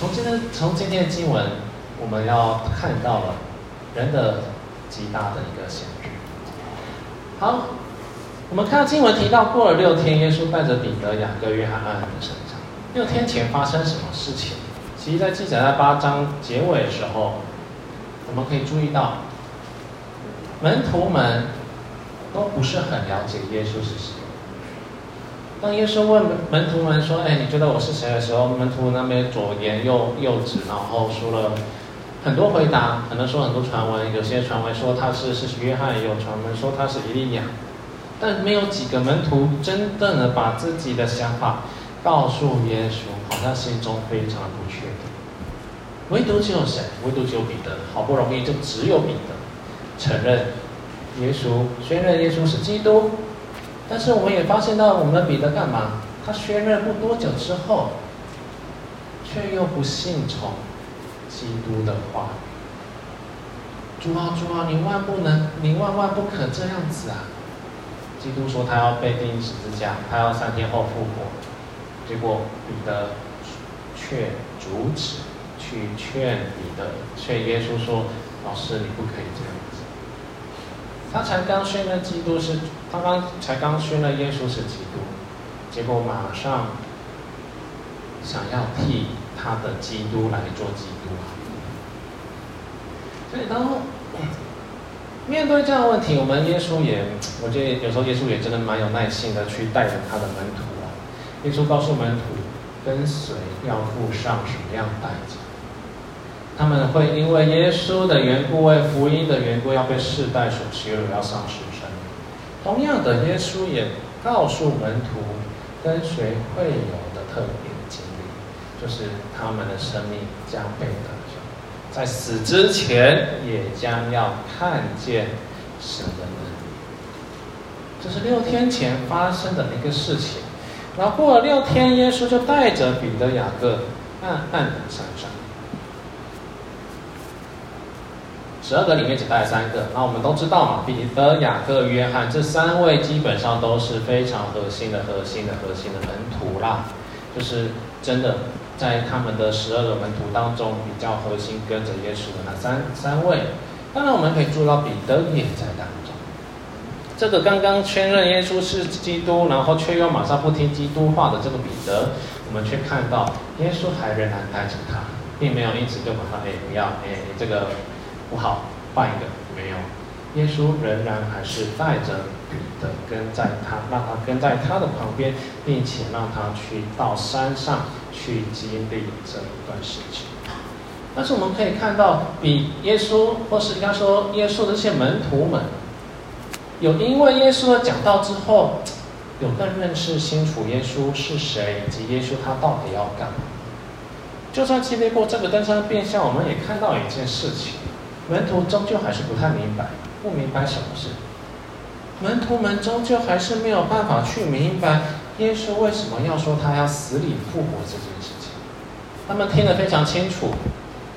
从今天从今天的经文，我们要看到了人的极大的一个限制。好，我们看到经文提到，过了六天，耶稣带着彼得、雅各、约翰暗暗的升上。六天前发生什么事情？其实，在记载在八章结尾的时候，我们可以注意到，门徒们都不是很了解耶稣是谁。当耶稣问门徒们说：“哎，你觉得我是谁？”的时候，门徒那边左言右右指，然后说了很多回答，可能说很多传闻，有些传闻说他是是约翰，也有传闻说他是以利亚，但没有几个门徒真正的把自己的想法。告诉耶稣，好像心中非常不确定。唯独只有谁？唯独只有彼得。好不容易就只有彼得承认耶稣，宣认耶稣是基督。但是我们也发现到，我们的彼得干嘛？他宣认不多久之后，却又不信从基督的话。主啊，主啊，你万不能，你万万不可这样子啊！基督说他要被钉十字架，他要三天后复活。结果彼得却阻止，去劝彼得，劝耶稣说：“老师，你不可以这样子。”他才刚宣了基督是，他刚才刚宣了耶稣是基督，结果马上想要替他的基督来做基督。所以当面对这样的问题，我们耶稣也，我觉得有时候耶稣也真的蛮有耐心的去带着他的门徒啊。耶稣告诉门徒，跟随要付上什么样的代价？他们会因为耶稣的缘故，为福音的缘故，要被世代所羞辱，要丧失生命。同样的，耶稣也告诉门徒，跟随会有的特别经历，就是他们的生命将被得救，在死之前也将要看见神的能力。这是六天前发生的一个事情。然后过了六天，耶稣就带着彼得、雅各暗暗的上。十二个里面只带三个，那我们都知道嘛，彼得、雅各、约翰这三位基本上都是非常核心的、核心的、核心的门徒啦，就是真的在他们的十二个门徒当中比较核心、跟着耶稣的那三三位。当然，我们可以注意到彼得也在当中。这个刚刚确认耶稣是基督，然后却又马上不听基督话的这个彼得，我们却看到耶稣还仍然带着他，并没有因此就马上哎不要哎这个不好换一个没有，耶稣仍然还是带着彼得跟在他，让他跟在他的旁边，并且让他去到山上去经历这一段事情。但是我们可以看到，比耶稣或是应该说耶稣的这些门徒们。有因为耶稣的讲道之后，有更认识清楚耶稣是谁，以及耶稣他到底要干嘛。就算经历过这个登山变相，我们也看到一件事情：门徒终究还是不太明白，不明白什么事。门徒们终究还是没有办法去明白耶稣为什么要说他要死里复活这件事情。他们听得非常清楚，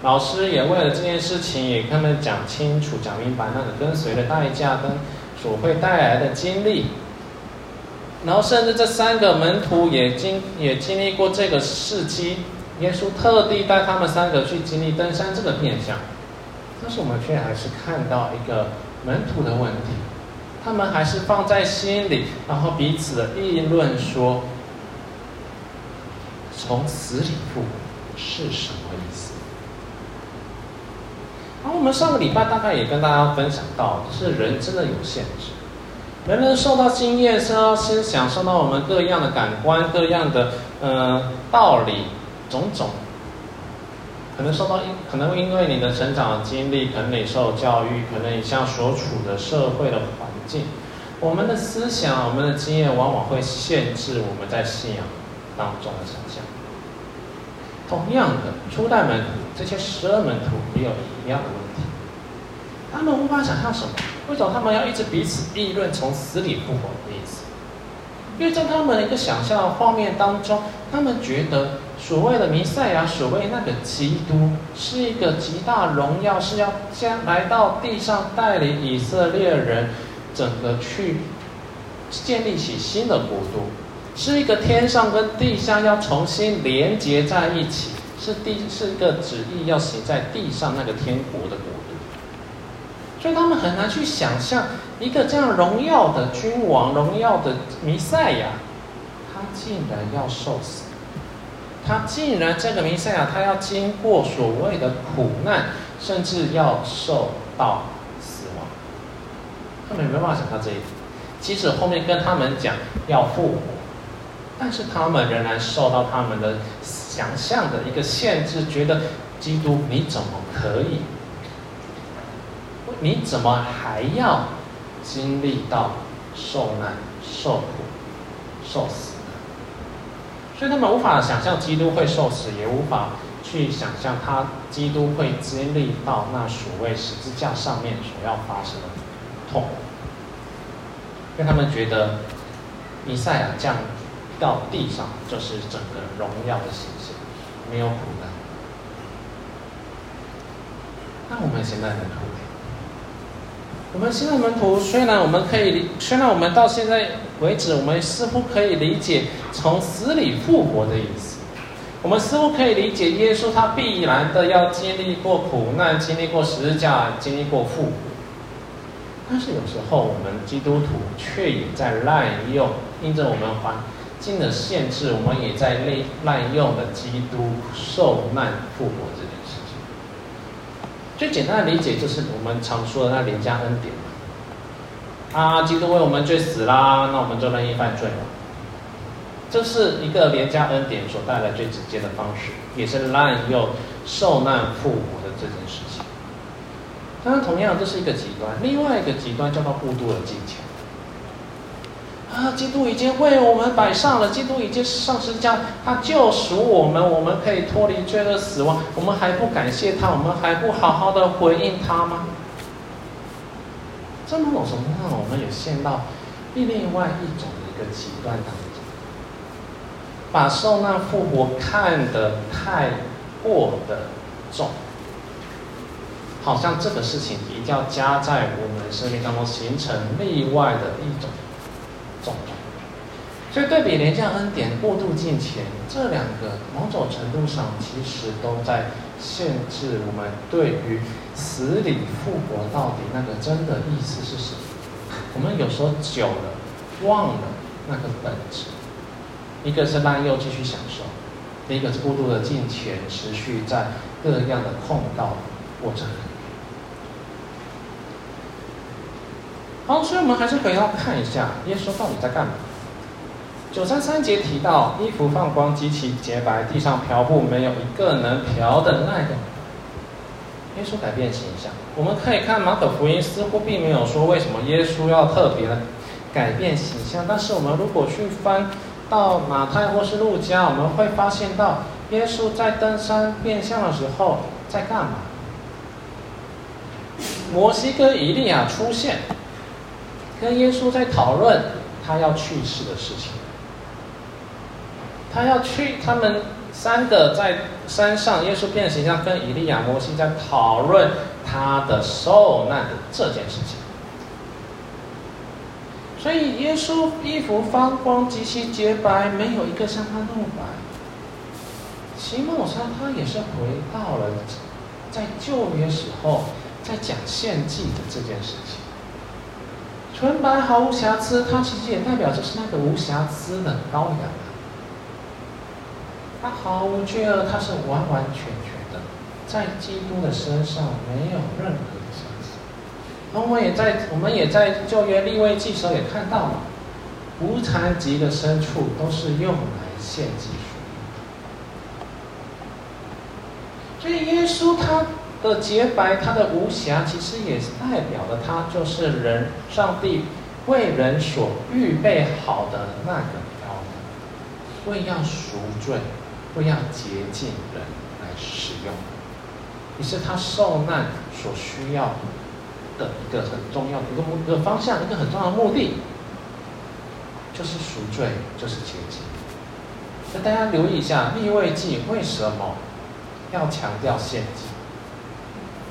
老师也为了这件事情也跟他们讲清楚、讲明白那个跟随的代价跟。所会带来的经历，然后甚至这三个门徒也经也经历过这个事迹，耶稣特地带他们三个去经历登山这个变相，但是我们却还是看到一个门徒的问题，他们还是放在心里，然后彼此的议论说，从死里复活是什么意思？然后我们上个礼拜大概也跟大家分享到，就是人真的有限制，人人受到经验、受到思想、受到我们各样的感官、各样的呃道理种种，可能受到因可能因为你的成长经历，可能你受教育，可能你像所处的社会的环境，我们的思想、我们的经验往往会限制我们在信仰当中的成长。同样的，初代门徒这些十二门徒也有一样的问题，他们无法想象什么？为什么他们要一直彼此议论从死里复活的意思？因为在他们的一个想象画面当中，他们觉得所谓的弥赛亚，所谓那个基督，是一个极大荣耀，是要将来到地上带领以色列人整个去建立起新的国度。是一个天上跟地下要重新连接在一起，是地是一个旨意要行在地上那个天国的国度，所以他们很难去想象一个这样荣耀的君王、荣耀的弥赛亚，他竟然要受死，他竟然这个弥赛亚他要经过所谓的苦难，甚至要受到死亡，他们没办法想到这一点。即使后面跟他们讲要复活，但是他们仍然受到他们的想象的一个限制，觉得基督你怎么可以？你怎么还要经历到受难、受苦、受死？所以他们无法想象基督会受死，也无法去想象他基督会经历到那所谓十字架上面所要发生的痛苦。因为他们觉得，弥赛亚降到地上就是整个荣耀的形象，没有苦难。那我们现在门徒，我们现在门徒虽然我们可以，虽然我们到现在为止，我们似乎可以理解从死里复活的意思，我们似乎可以理解耶稣他必然的要经历过苦难，经历过十字架，经历过复活。但是有时候我们基督徒却也在滥用，因着我们环境的限制，我们也在滥滥用的基督受难复活。最简单的理解就是我们常说的那廉价恩典嘛。啊，基督为我们罪死啦，那我们就任意犯罪了。这是一个廉价恩典所带来最直接的方式，也是滥用受难父母的这件事情。当然，同样这是一个极端，另外一个极端叫做过度的金钱。啊，基督已经为我们摆上了，基督已经上十字架，他救赎我们，我们可以脱离罪恶死亡，我们还不感谢他，我们还不好好的回应他吗？这某种程度上，我们也陷到另外一种的一个极端当中，把受难复活看得太过的重。好像这个事情一定要加在我们生命当中，形成例外的一种重重。所以对比廉价恩典、过度敬虔，这两个某种程度上其实都在限制我们对于死里复活到底那个真的意思是什么。我们有时候久了忘了那个本质。一个是滥用继续享受，另一个是过度的金钱，持续在各样的控告过程。好，所以我们还是回到看一下耶稣到底在干嘛。九三三节提到衣服放光，极其洁白，地上漂布没有一个能漂的那个。耶稣改变形象，我们可以看马可福音，似乎并没有说为什么耶稣要特别的改变形象。但是我们如果去翻到马太或是路加，我们会发现到耶稣在登山变相的时候在干嘛？摩西哥以利亚出现。跟耶稣在讨论他要去世的事情，他要去，他们三个在山上，耶稣变形象，跟以利亚、摩西在讨论他的受难的这件事情。所以耶稣衣服发光，极其洁白，没有一个像他那么白。其实上他也是回到了在旧约时候在讲献祭的这件事情。纯白毫无瑕疵，它其实也代表就是那个无瑕疵的羔羊。它毫无罪恶，它是完完全全的，在基督的身上没有任何的瑕疵。而我也在我们也在旧约利未记时候也看到了，无残疾的牲畜都是用来献祭的。所以耶稣他。的洁白，他的无瑕，其实也是代表了他就是人，上帝为人所预备好的那个羔羊，为要赎罪，为要洁净人来使用，也是他受难所需要的一个很重要的一个目一个方向，一个很重要的目的，就是赎罪，就是洁净。那大家留意一下，利未记为什么要强调献祭？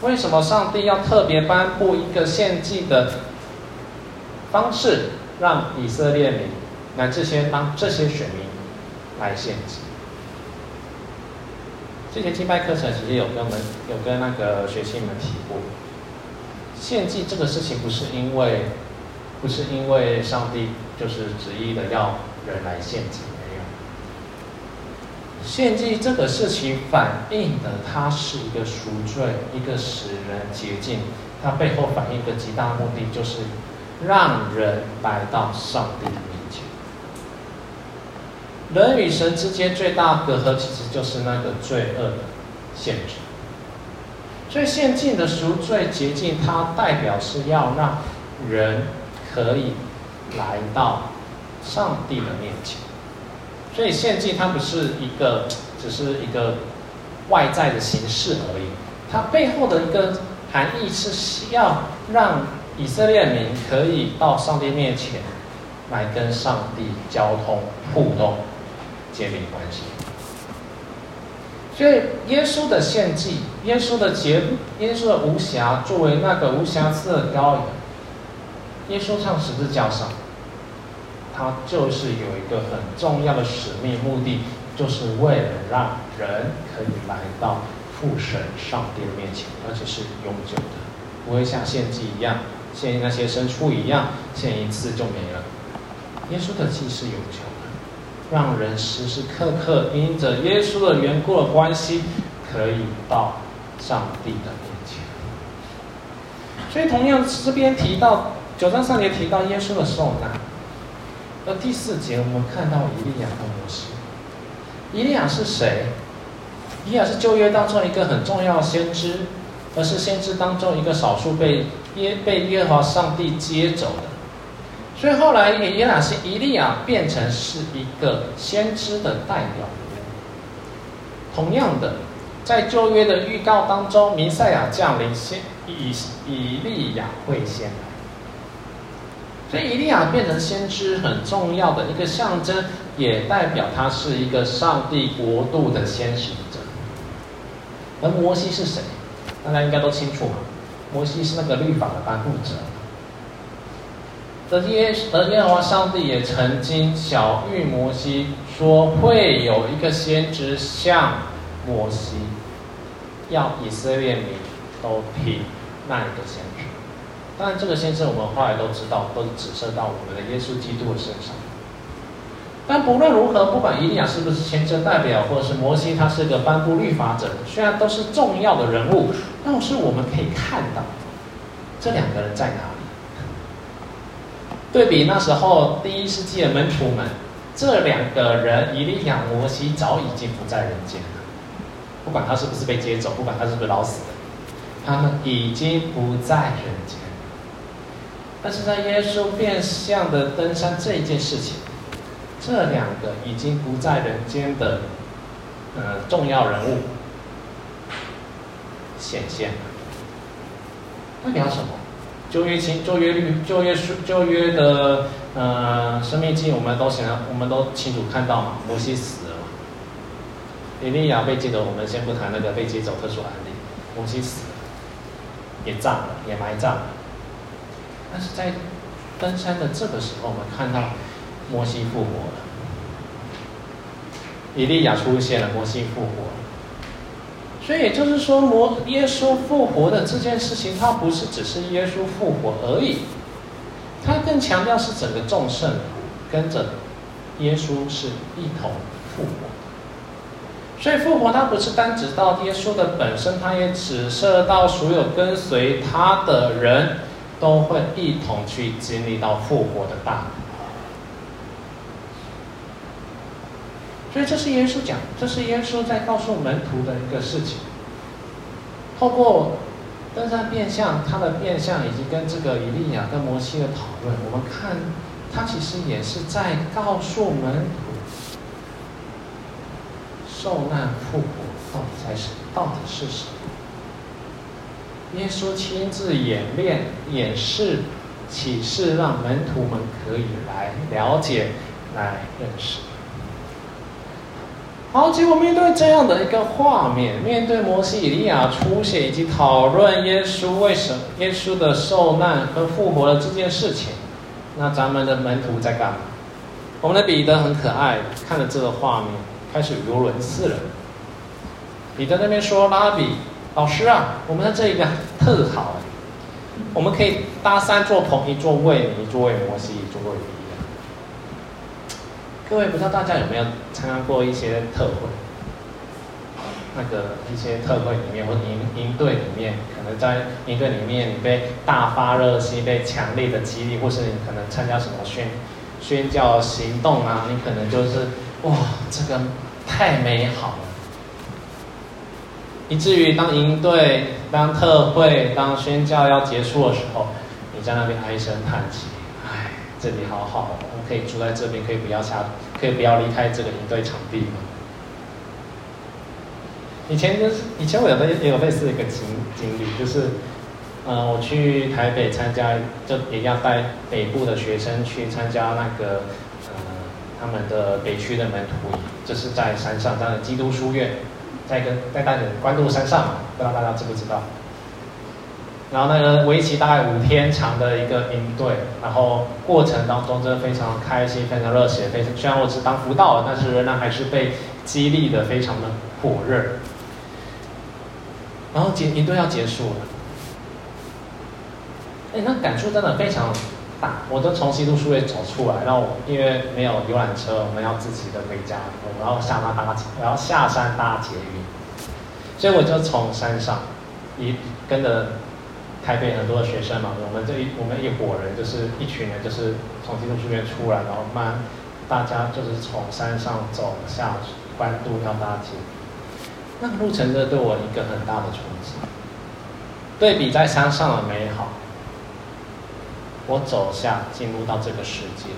为什么上帝要特别颁布一个献祭的方式，让以色列民来这些让这些选民来献祭？这些敬拜课程其实有跟我们有跟那个学生们提过，献祭这个事情不是因为不是因为上帝就是执意的要人来献祭，献祭这个事情反映的它是一个赎罪，一个使人洁净，它背后反映的极大目的就是让人来到上帝的面前。人与神之间最大隔阂，其实就是那个罪恶的限制。所以献祭的赎罪洁净，它代表是要让人可以来到上帝的面前。所以献祭它不是一个，只是一个外在的形式而已，它背后的一个含义是需要让以色列民可以到上帝面前来跟上帝交通互动。建立关系，所以耶稣的献祭，耶稣的洁，耶稣的无瑕，作为那个无瑕疵的羔羊，耶稣上十字架上，他就是有一个很重要的使命目的，就是为了让人可以来到父神上帝的面前，而且是永久的，不会像献祭一样，献那些牲畜一样，献一次就没了。耶稣的祭是永久的。让人时时刻刻因着耶稣的缘故的关系，可以到上帝的面前。所以，同样这边提到九章上节提到耶稣的受难，而第四节我们看到以利亚和摩西。以利亚是谁？以利亚是旧约当中一个很重要的先知，而是先知当中一个少数被耶被耶和华上帝接走的。所以后来，以利亚是以利亚变成是一个先知的代表。同样的，在旧约的预告当中，弥赛亚降临，先以以利亚会先来。所以以利亚变成先知很重要的一个象征，也代表他是一个上帝国度的先行者。而摩西是谁？大家应该都清楚嘛。摩西是那个律法的颁布者。而耶而耶和华上帝也曾经晓谕摩西说，会有一个先知像摩西，要以色列民都听那一个先。当然，这个先知我们后来都知道，都是指涉到我们的耶稣基督的身上。但不论如何，不管伊利亚是不是先知代表，或者是摩西他是个颁布律法者，虽然都是重要的人物，但是我们可以看到这两个人在哪里。对比那时候第一世纪的门徒们，这两个人伊利亚、摩西早已经不在人间了。不管他是不是被接走，不管他是不是老死的，他们已经不在人间。但是在耶稣变相的登山这一件事情，这两个已经不在人间的呃重要人物显现了，代表什么？旧约清旧约律旧约书旧约的呃生命记，我们都想，我们都清楚看到嘛。摩西死了嘛，以利亚被接走，我们先不谈那个被接走特殊案例。摩西死了，也葬了，也埋葬了。但是在登山的这个时候，我们看到摩西复活了，以利亚出现了，摩西复活。所以也就是说，摩耶稣复活的这件事情，它不是只是耶稣复活而已，它更强调是整个众圣跟着耶稣是一同复活。所以复活它不是单指到耶稣的本身，它也指涉到所有跟随他的人都会一同去经历到复活的大。所以这是耶稣讲，这是耶稣在告诉门徒的一个事情。透过登山变相，他的变相以及跟这个以利亚跟摩西的讨论，我们看他其实也是在告诉门徒，受难复活到底才是到底是什么？耶稣亲自演练、演示、启示，让门徒们可以来了解、来认识。好，结果面对这样的一个画面，面对摩西、以利亚出现以及讨论耶稣为什么耶稣的受难和复活的这件事情，那咱们的门徒在干嘛？我们的彼得很可爱，看着这个画面，开始语无伦次了。彼得那边说：“拉比，老师啊，我们的这一个特好，我们可以搭三座棚，一座为你，一座为摩西，一座为你。”各位，不知道大家有没有参加过一些特会？那个一些特会里面，或者营营队里面，可能在营队里面，你被大发热心，被强烈的激励，或是你可能参加什么宣宣教行动啊，你可能就是哇，这个太美好了，以至于当营队、当特会、当宣教要结束的时候，你在那边唉声叹气，唉，这里好好，我们可以住在这边，可以不要下，可以不要离开这个营队场地吗？以前就是以前我有的也有类似的一个经经历，就是，呃，我去台北参加，就也要带北部的学生去参加那个，呃，他们的北区的门徒，就是在山上，当然基督书院，在一个在大的关渡山上，不知道大家知不知道？然后那个为期大概五天长的一个营队，然后过程当中真的非常开心，非常热血，非常虽然我是当辅导的，但是仍然还是被激励的非常的火热。然后结营队要结束了，哎，那感触真的非常大。我都从基督书院走出来，然后因为没有游览车，我们要自己的回家，我要下山搭，我要下山搭捷运，所以我就从山上一跟着台北很多的学生嘛，我们这一我们一伙人就是一群人，就是从基督书院出来，然后慢大家就是从山上走下关渡要搭捷。那个路程的对我一个很大的冲击，对比在山上的美好，我走下进入到这个世界，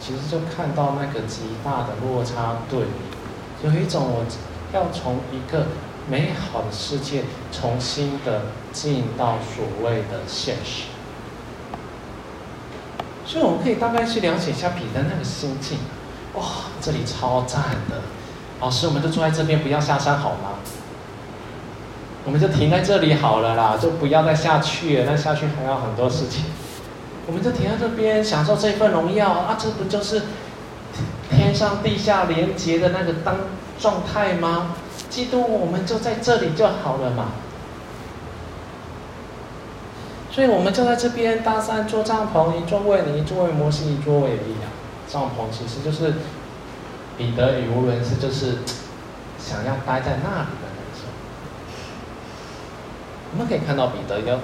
其实就看到那个极大的落差对比，有一种我要从一个美好的世界重新的进到所谓的现实，所以我们可以大概去了解一下彼得那个心境，哇，这里超赞的。老师，我们就坐在这边，不要下山好吗？我们就停在这里好了啦，就不要再下去了。那下去还要很多事情，我们就停在这边，享受这份荣耀啊！这不就是天上地下连接的那个当状态吗？基督，我们就在这里就好了嘛。所以，我们就在这边搭三座帐篷，一座为你，一座为摩西，一座为以利亚。帐篷其实就是。彼得语无伦次，就是想要待在那里。我们可以看到彼得有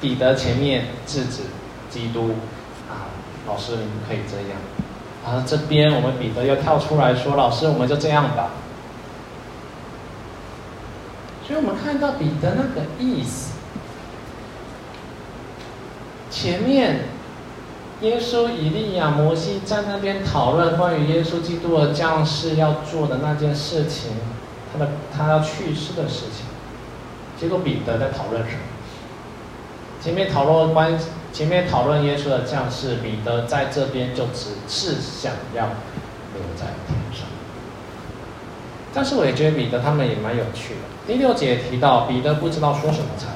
彼得前面制止基督啊，老师你们可以这样。啊，这边我们彼得又跳出来说，老师我们就这样吧。所以我们看到彼得那个意思，前面。耶稣、以利亚、摩西在那边讨论关于耶稣基督的降世要做的那件事情，他的他要去世的事情。结果彼得在讨论什么？前面讨论关，前面讨论耶稣的降世，彼得在这边就只是想要留在天上。但是我也觉得彼得他们也蛮有趣的。第六节提到彼得不知道说什么才，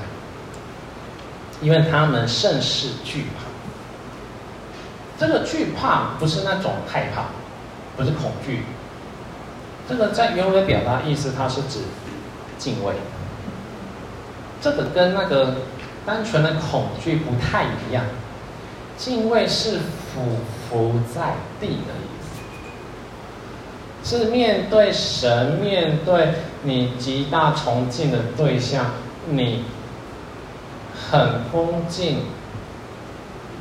因为他们甚是惧怕。这个惧怕不是那种害怕，不是恐惧。这个在原文表达意思，它是指敬畏。这个跟那个单纯的恐惧不太一样。敬畏是俯伏在地的意思，是面对神，面对你极大崇敬的对象，你很恭敬。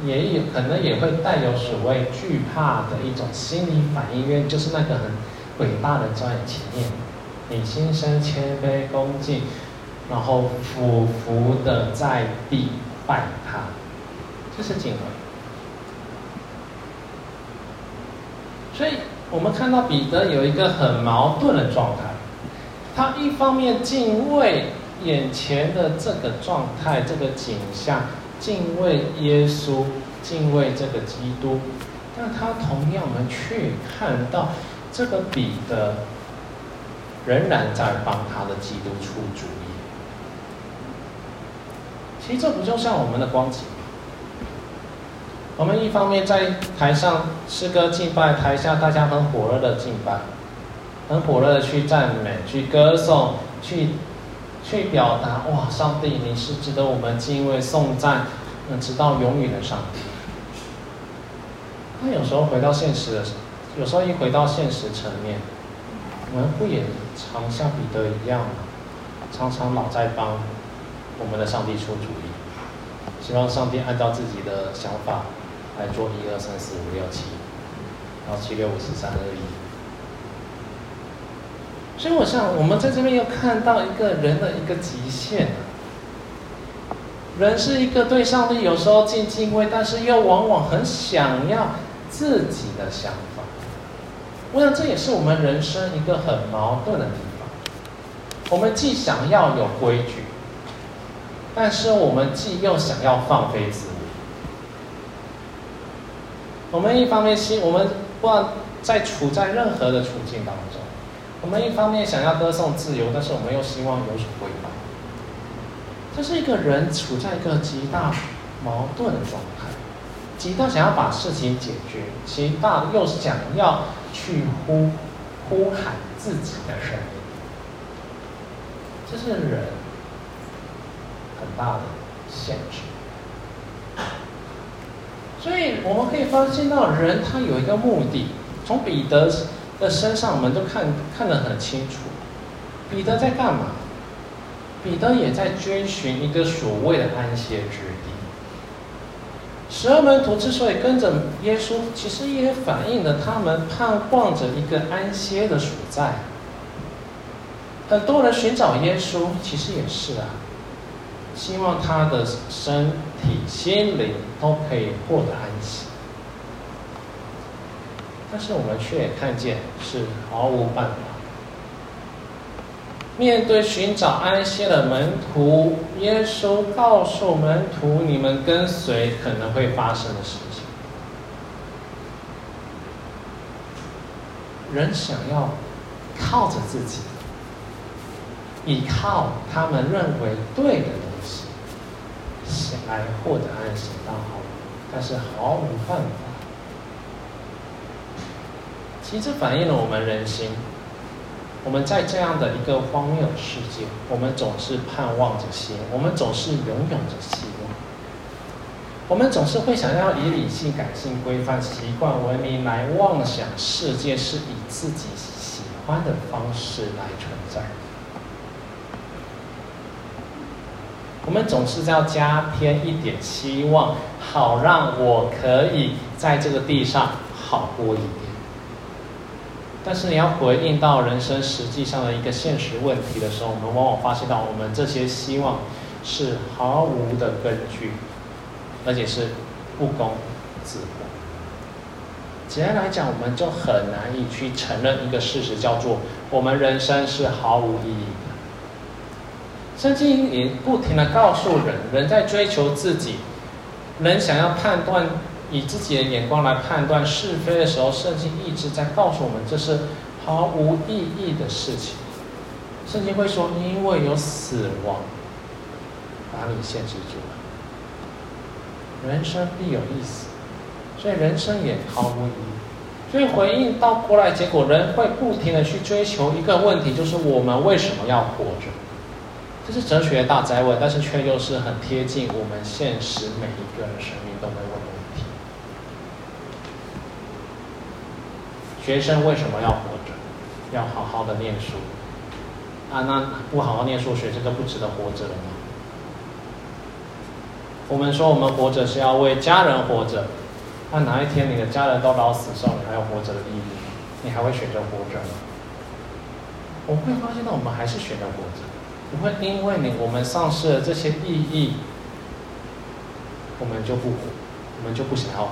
也有可能也会带有所谓惧怕的一种心理反应，因为就是那个很伟大的在前面，你心生谦卑恭敬，然后俯伏的在地拜他，这是敬畏。所以我们看到彼得有一个很矛盾的状态，他一方面敬畏眼前的这个状态，这个景象。敬畏耶稣，敬畏这个基督，但他同样，我们却看到这个彼得仍然在帮他的基督出主意。其实这不就像我们的光景？我们一方面在台上诗歌敬拜，台下大家很火热的敬拜，很火热的去赞美、去歌颂、去去表达。哇，上帝，你是值得我们敬畏、颂赞，嗯，直到永远的上帝。那有时候回到现实的，有时候一回到现实层面，我们不也常像彼得一样吗，常常老在帮我们的上帝出主意，希望上帝按照自己的想法来做一二三四五六七，然后七六五四三二一。所以我想，我们在这边又看到一个人的一个极限。人是一个对上帝有时候敬敬畏，但是又往往很想要自己的想法。我想这也是我们人生一个很矛盾的地方。我们既想要有规矩，但是我们既又想要放飞自我。我们一方面心，我们不管在处在任何的处境当中。我们一方面想要歌颂自由，但是我们又希望有所规范。这是一个人处在一个极大矛盾的状态，极大想要把事情解决，极大又想要去呼呼喊自己的声音。这是人很大的限制。所以我们可以发现到，人他有一个目的，从彼得。的身上，我们都看看得很清楚。彼得在干嘛？彼得也在追寻一个所谓的安歇之地。十二门徒之所以跟着耶稣，其实也反映了他们盼望着一个安歇的所在。很多人寻找耶稣，其实也是啊，希望他的身体、心灵都可以获得安息。但是我们却也看见是毫无办法。面对寻找安息的门徒，耶稣告诉门徒：“你们跟随可能会发生的事情。”人想要靠着自己，依靠他们认为对的，想来获得安息，当好，但是毫无办法。其实反映了我们人心。我们在这样的一个荒谬世界，我们总是盼望着希望，我们总是拥有着希望。我们总是会想要以理性、感性、规范、习惯、文明来妄想世界是以自己喜欢的方式来存在。我们总是要加添一点希望，好让我可以在这个地上好过一点。但是你要回应到人生实际上的一个现实问题的时候，我们往往发现到我们这些希望是毫无的根据，而且是不攻自破。简单来讲，我们就很难以去承认一个事实，叫做我们人生是毫无意义的。圣经也不停地告诉人，人在追求自己，人想要判断。以自己的眼光来判断是非的时候，圣经一直在告诉我们，这是毫无意义的事情。圣经会说，因为有死亡把你限制住了，人生必有意思，所以人生也毫无意义。所以回应到过来，结果人会不停的去追求一个问题，就是我们为什么要活着？这是哲学大哉问，但是却又是很贴近我们现实每一个人生命都会问的问题。学生为什么要活着？要好好的念书啊？那不好好念书，学生就不值得活着了吗？我们说我们活着是要为家人活着，那哪一天你的家人都老死的时候，你还有活着的意义吗？你还会选择活着吗？我们会发现到我们还是选择活着，不会因为你我们丧失了这些意义，我们就不活，我们就不想要活。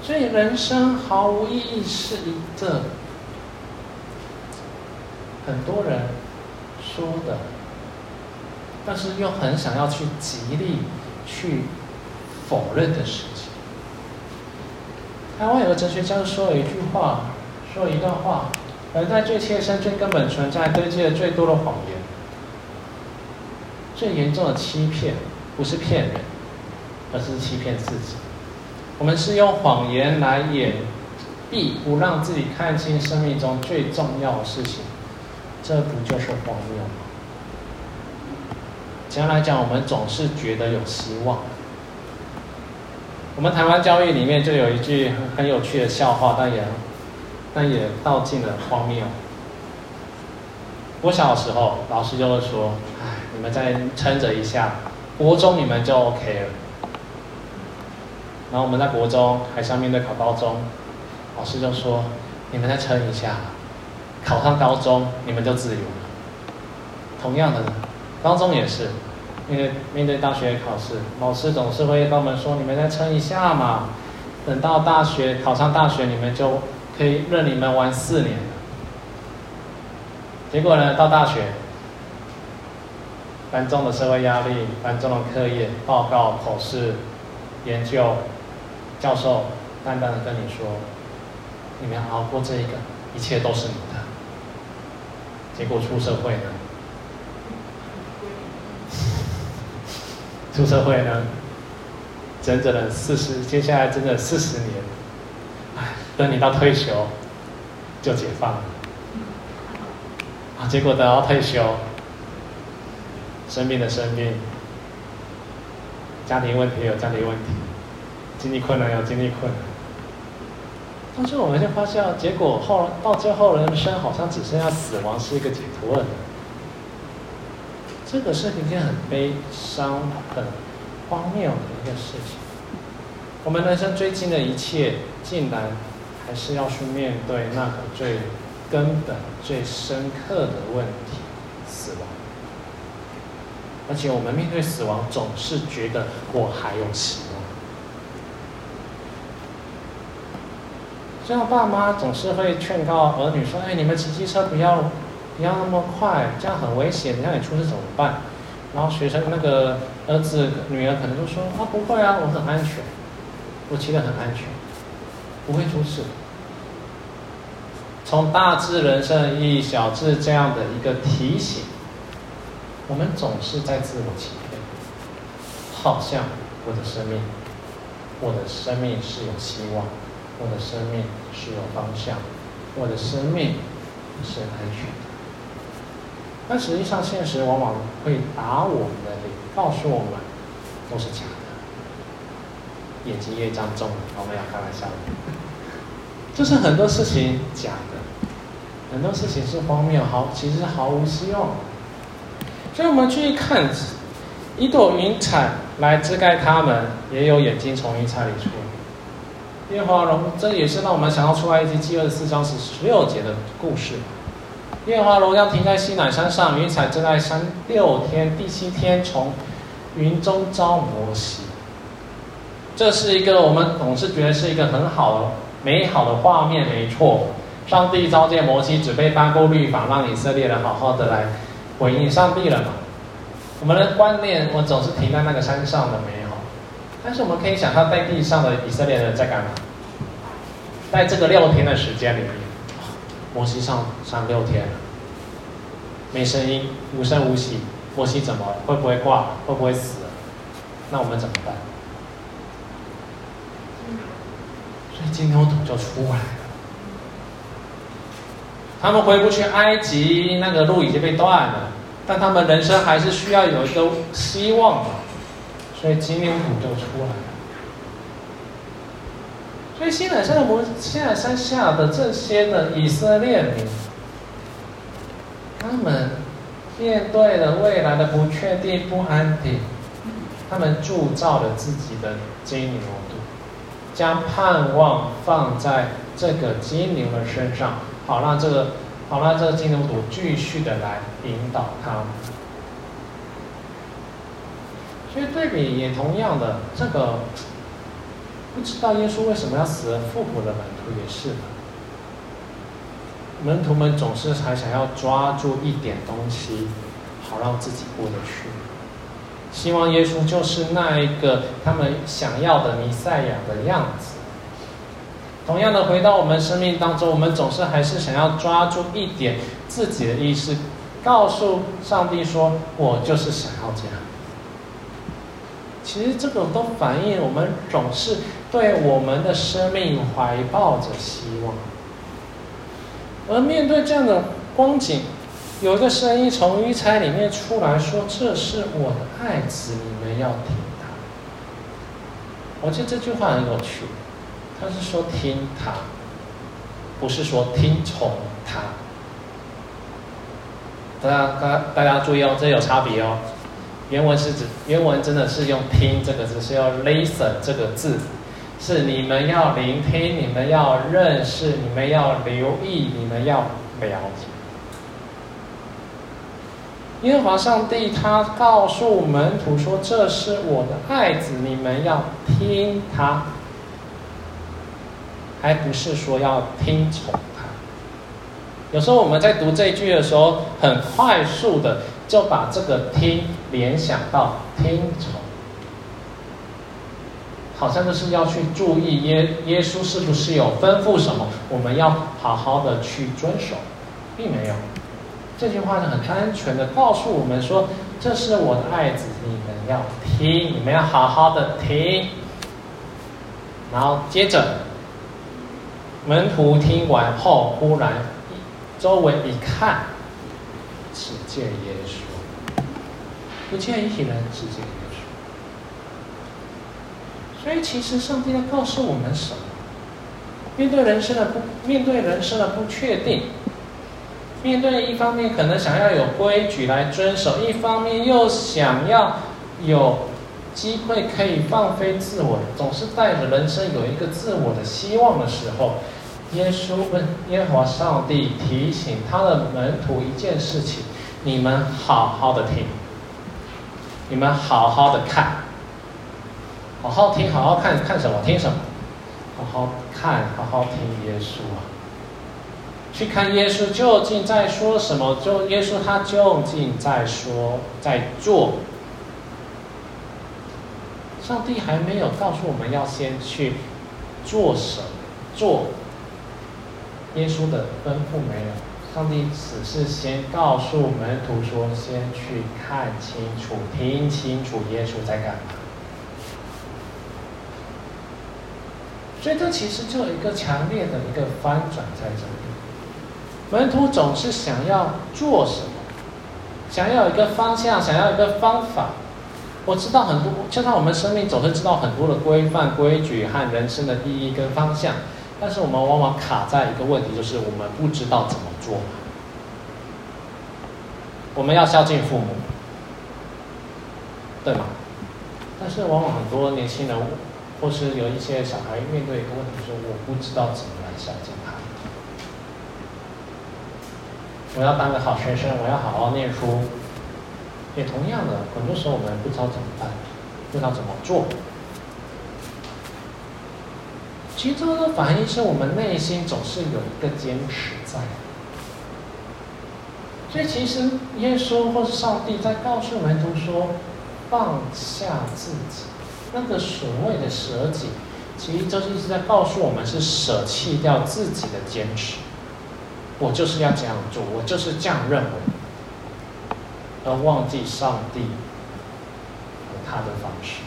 所以人生毫无意义是一个很多人说的，但是又很想要去极力去否认的事情。台湾有个哲学家说了一句话，说了一段话，人在最切身、最根本存在堆积了最多的谎言，最严重的欺骗，不是骗人，而是欺骗自己。我们是用谎言来掩蔽，不让自己看清生命中最重要的事情，这不就是荒谬吗？简单来讲，我们总是觉得有希望。我们台湾教育里面就有一句很有趣的笑话，但也但也道尽了荒谬。我小时候，老师就会说：“哎，你们再撑着一下，国中你们就 OK 了。”然后我们在国中还是要面对考高中，老师就说：“你们再撑一下，考上高中你们就自由了。”同样的，高中也是，因为面对大学考试，老师总是会跟我们说：“你们再撑一下嘛，等到大学考上大学，你们就可以任你们玩四年。”结果呢，到大学，繁重的社会压力、繁重的课业、报告、考试、研究，教授淡淡的跟你说：“你们熬过这一个，一切都是你的。”结果出社会呢？出社会呢？整整的四十，接下来整整四十年，等你到退休，就解放了啊。结果等到退休，生病的生病，家庭问题有家庭问题，经济困难有经济困难。但是我们就发现，结果后到最后，人生好像只剩下死亡是一个解脱了。这个是一件很悲伤、很荒谬的一件事情。我们人生最近的一切，竟然还是要去面对那个最。根本最深刻的问题，死亡。而且我们面对死亡，总是觉得我还有希望。这样爸妈总是会劝告儿女说：“哎，你们骑机车不要不要那么快，这样很危险，让你出事怎么办？”然后学生那个儿子女儿可能就说：“啊，不会啊，我很安全，我骑得很安全，不会出事。”从大智人生意义，小至这样的一个提醒，我们总是在自我欺骗，好像我的生命，我的生命是有希望，我的生命是有方向，我的生命是安全的。但实际上，现实往往会打我们的脸，告诉我们都是假眼睛越加重了，我们要开玩笑的。就是很多事情假的，很多事情是荒谬，毫，其实毫无希望。所以我们去看，一朵云彩来遮盖他们，也有眼睛从云彩里出。耶和华龙，这也是让我们想要出来一集记二十四章十六节的故事。耶和华荣耀停在西乃山上，云彩遮盖山六天，第七天从云中召摩西。这是一个我们总是觉得是一个很好的。美好的画面没错，上帝召见摩西，准备颁布律法，让以色列人好好的来回应上帝了嘛？我们的观念，我总是停在那个山上的美好，但是我们可以想象，在地上的以色列人在干嘛？在这个六天的时间里面，摩西上山六天，没声音，无声无息，摩西怎么会不会挂？会不会死？那我们怎么办？金牛犊就出来了，他们回不去埃及，那个路已经被断了，但他们人生还是需要有一个希望的，所以金牛犊就出来了。所以西乃山的摩，西乃山下的这些的以色列民，他们面对了未来的不确定、不安定，他们铸造了自己的金牛。将盼望放在这个金牛的身上，好让这个，好让这个金牛犊继续的来引导他们。所以对比也同样的，这个不知道耶稣为什么要死而复活的门徒也是的，门徒们总是还想要抓住一点东西，好让自己过得去。希望耶稣就是那一个他们想要的弥赛亚的样子。同样的，回到我们生命当中，我们总是还是想要抓住一点自己的意识，告诉上帝说：“我就是想要这样。”其实这种都反映我们总是对我们的生命怀抱着希望。而面对这样的光景，有一个声音从鱼槽里面出来说：“这是我的爱子，你们要听他。”我觉得这句话很有趣，他是说听他，不是说听从他。大家大家大家注意哦，这有差别哦。原文是指原文真的是用“听”这个字，是用 “listen” 这个字。是你们要聆听，你们要认识，你们要留意，你们要了解。耶和华上帝他告诉门徒说：“这是我的爱子，你们要听他。”还不是说要听从他。有时候我们在读这一句的时候，很快速的就把这个“听”联想到听从。好像就是要去注意耶耶稣是不是有吩咐什么，我们要好好的去遵守，并没有。这句话呢，很单纯的告诉我们说，这是我的爱子，你们要听，你们要好好的听。然后接着，门徒听完后，忽然周围一看，只见耶稣，不见一人，只见耶稣。所以，其实上帝在告诉我们什么？面对人生的不，面对人生的不确定，面对一方面可能想要有规矩来遵守，一方面又想要有机会可以放飞自我，总是带着人生有一个自我的希望的时候，耶稣问耶和华上帝提醒他的门徒一件事情：你们好好的听，你们好好的看。好好听，好好看，看什么？听什么？好好看，好好听耶稣啊！去看耶稣究竟在说什么？就耶稣他究竟在说，在做？上帝还没有告诉我们要先去做什么？做耶稣的吩咐没有？上帝只是先告诉门徒说：先去看清楚，听清楚耶稣在干嘛。所以这其实就有一个强烈的一个翻转在这里。门徒总是想要做什么，想要一个方向，想要一个方法。我知道很多，就像我们生命总是知道很多的规范、规矩和人生的意义跟方向，但是我们往往卡在一个问题，就是我们不知道怎么做。我们要孝敬父母，对吗？但是往往很多年轻人。或是有一些小孩面对一个问题，说我不知道怎么来孝敬他。我要当个好学生，我要好好念书。也同样的，很多时候我们不知道怎么办，不知道怎么做。其实这个反应是我们内心总是有一个坚持在。所以其实耶稣或是上帝在告诉门徒说，放下自己。那个所谓的舍己，其实就是一直在告诉我们，是舍弃掉自己的坚持。我就是要这样做，我就是这样认为，而忘记上帝和他的方式。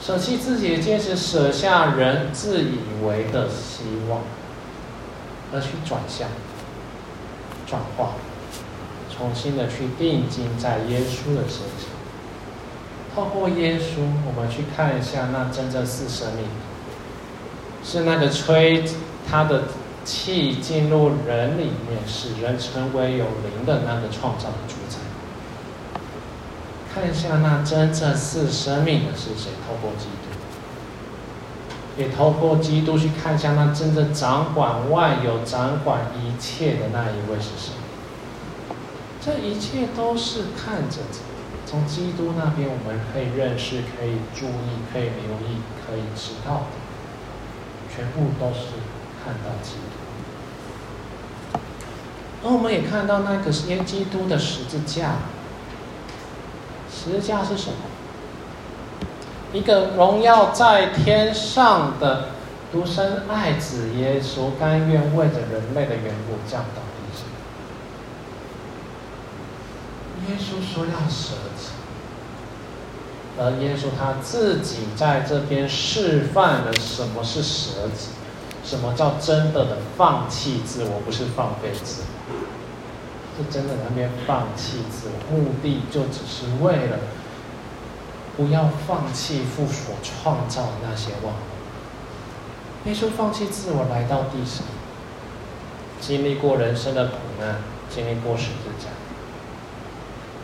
舍弃自己的坚持，舍下人自以为的希望，而去转向、转化，重新的去定睛在耶稣的身上。透过耶稣，我们去看一下那真正是生命，是那个吹他的气进入人里面，使人成为有灵的那个创造的主宰。看一下那真正是生命的是谁？透过基督，也透过基督去看一下那真正掌管万有、掌管一切的那一位是谁？这一切都是看着。从基督那边，我们可以认识、可以注意、可以留意、可以知道的，全部都是看到基督。而我们也看到那个是耶基督的十字架。十字架是什么？一个荣耀在天上的独生爱子耶稣，甘愿为着人类的缘故降到地上。耶稣说要舍己，而耶稣他自己在这边示范了什么是舍己，什么叫真的的放弃自我，不是放飞自我，是真的那边放弃自我，目的就只是为了不要放弃父所创造的那些万物。耶稣放弃自我来到地上，经历过人生的苦难，经历过十字架。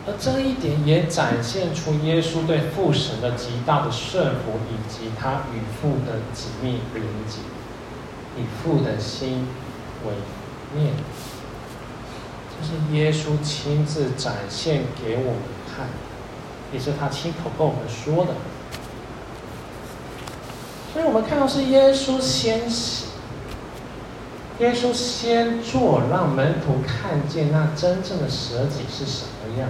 而这一点也展现出耶稣对父神的极大的顺服，以及他与父的紧密连接，以父的心为念。这是耶稣亲自展现给我们看，也是他亲口跟我们说的。所以我们看到是耶稣先行，耶稣先做，让门徒看见那真正的舍己是什么样。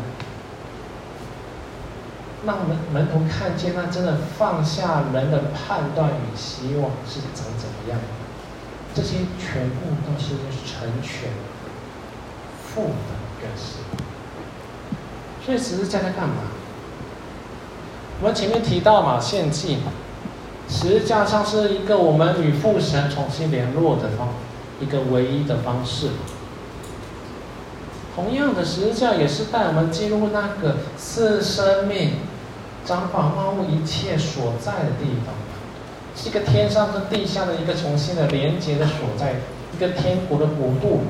让门门徒看见，那真的放下人的判断与希望是长怎么样？这些全部都是成全父的个性。所以十字架在干嘛？我们前面提到嘛，献祭，十字架上是一个我们与父神重新联络的方，一个唯一的方式。同样的，十字架也是带我们进入那个赐生命。掌管万物一切所在的地方，是一个天上跟地下的一个重新的连接的所在，一个天国的国度。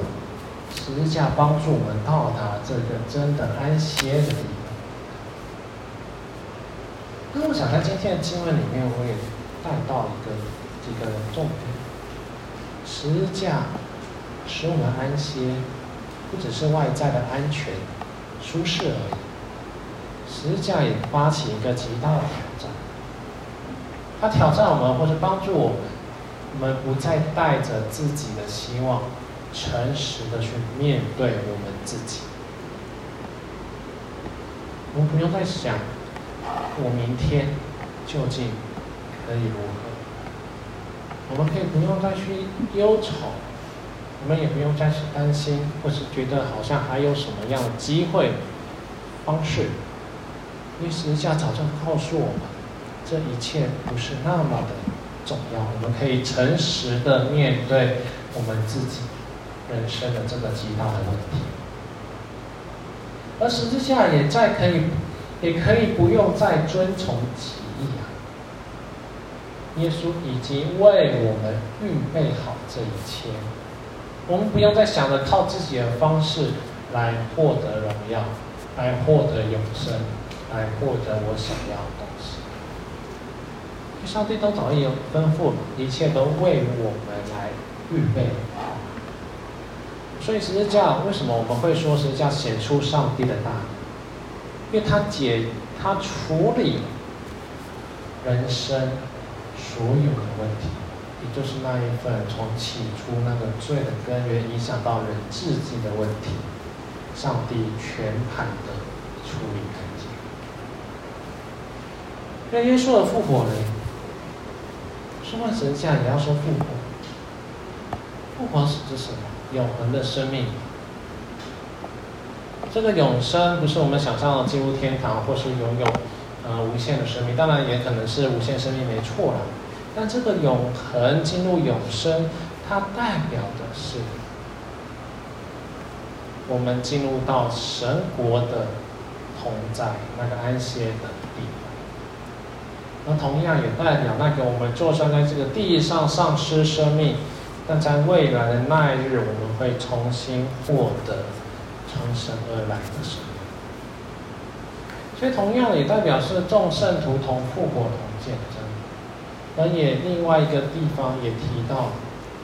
十字架帮助我们到达这个真的安歇的地方。那我想在今天的经文里面，我也带到一个一个重点：十字架使我们安歇，不只是外在的安全、舒适而已。十字架也发起一个极大的挑战，他挑战我们，或者帮助我们，我们不再带着自己的希望，诚实的去面对我们自己。我们不用再想，我明天究竟可以如何？我们可以不用再去忧愁，我们也不用再去担心，或是觉得好像还有什么样的机会、方式。因为十字架早就告诉我们，这一切不是那么的重要。我们可以诚实的面对我们自己人生的这个极大的问题，而十字架也再可以，也可以不用再遵从己意啊。耶稣已经为我们预备好这一切，我们不用再想着靠自己的方式来获得荣耀，来获得永生。来获得我想要的东西，上帝都早已有吩咐，一切都为我们来预备。所以十字架为什么我们会说十字架显出上帝的大？因为它解，它处理人生所有的问题，也就是那一份从起初那个罪的根源影响到人自己的问题，上帝全盘的处理干净。那耶稣的复活呢？说完十字架也要说复活。复活是指什么？永恒的生命。这个永生不是我们想象的进入天堂，或是拥有呃无限的生命，当然也可能是无限生命没错了。但这个永恒进入永生，它代表的是我们进入到神国的同在，那个安歇的地方。那同样也代表那个我们就算在这个地上丧失生命，但在未来的那一日，我们会重新获得从神而来的生命。所以同样也代表是众圣徒同复活同见证。而也另外一个地方也提到，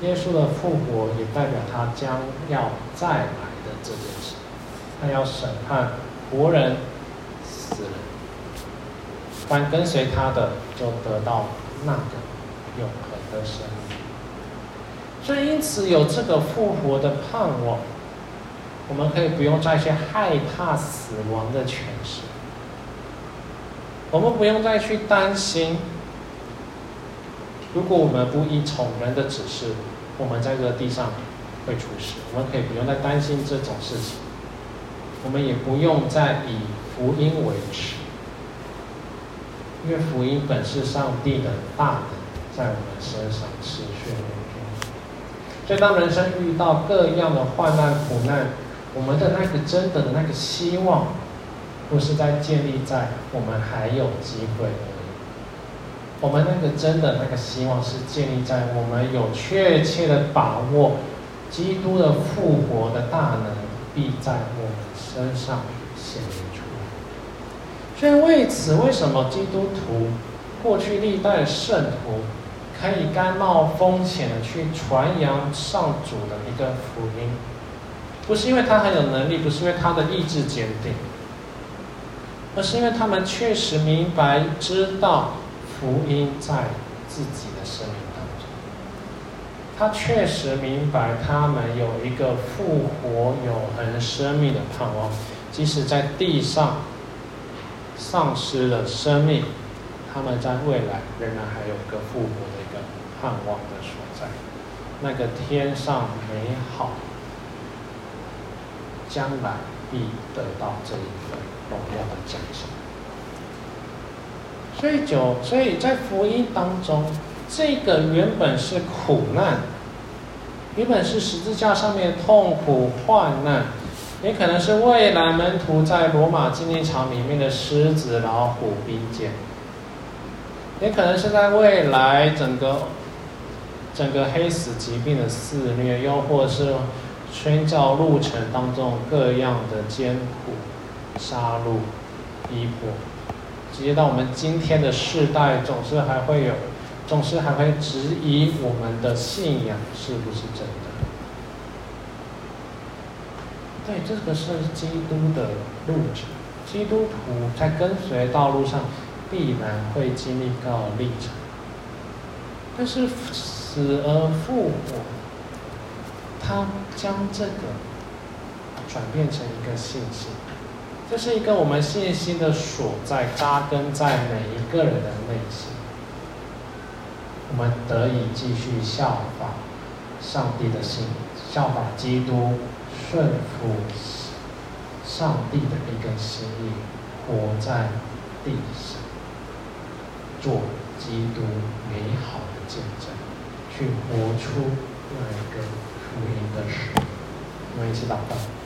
耶稣的复活也代表他将要再来的这件事，他要审判活人、死人。凡跟随他的，就得到那个永恒的生命。所以，因此有这个复活的盼望，我们可以不用再去害怕死亡的权势。我们不用再去担心，如果我们不依从人的指示，我们在这个地上会出事。我们可以不用再担心这种事情。我们也不用再以福音为耻。因为福音本是上帝的大能，在我们身上持续运作。所以当人生遇到各样的患难苦难，我们的那个真的那个希望，不是在建立在我们还有机会而已。我们那个真的那个希望，是建立在我们有确切的把握，基督的复活的大能必在我们身上显明出来。所以为此，为什么基督徒过去历代圣徒可以甘冒风险的去传扬上主的一个福音？不是因为他很有能力，不是因为他的意志坚定，而是因为他们确实明白知道福音在自己的生命当中。他确实明白他们有一个复活永恒生命的盼望，即使在地上丧失了生命，他们在未来仍然还有个复活盼望的所在，那个天上美好。将来必得到这一份荣耀的奖赏。所以就，所以在福音当中，这个原本是苦难，原本是十字架上面痛苦患难，也可能是未来门徒在罗马竞技场里面的狮子、老虎逼剑，也可能是在未来整个整个黑死疾病的肆虐，又或是。宣教路程当中各样的艰苦、杀戮、逼迫，直接到我们今天的世代，总是还会有，总是还会质疑我们的信仰是不是真的。对，这个是基督的路程，基督徒在跟随道路上必然会经历到历程，但是死而复活。他将这个转变成一个信心，这是一个我们信心的所在，扎根在每一个人的内心。我们得以继续效法上帝的心，效法基督，顺服上帝的一个心意，活在地上，做基督美好的见证，去活出那一个。福音的事，我们一起祷告。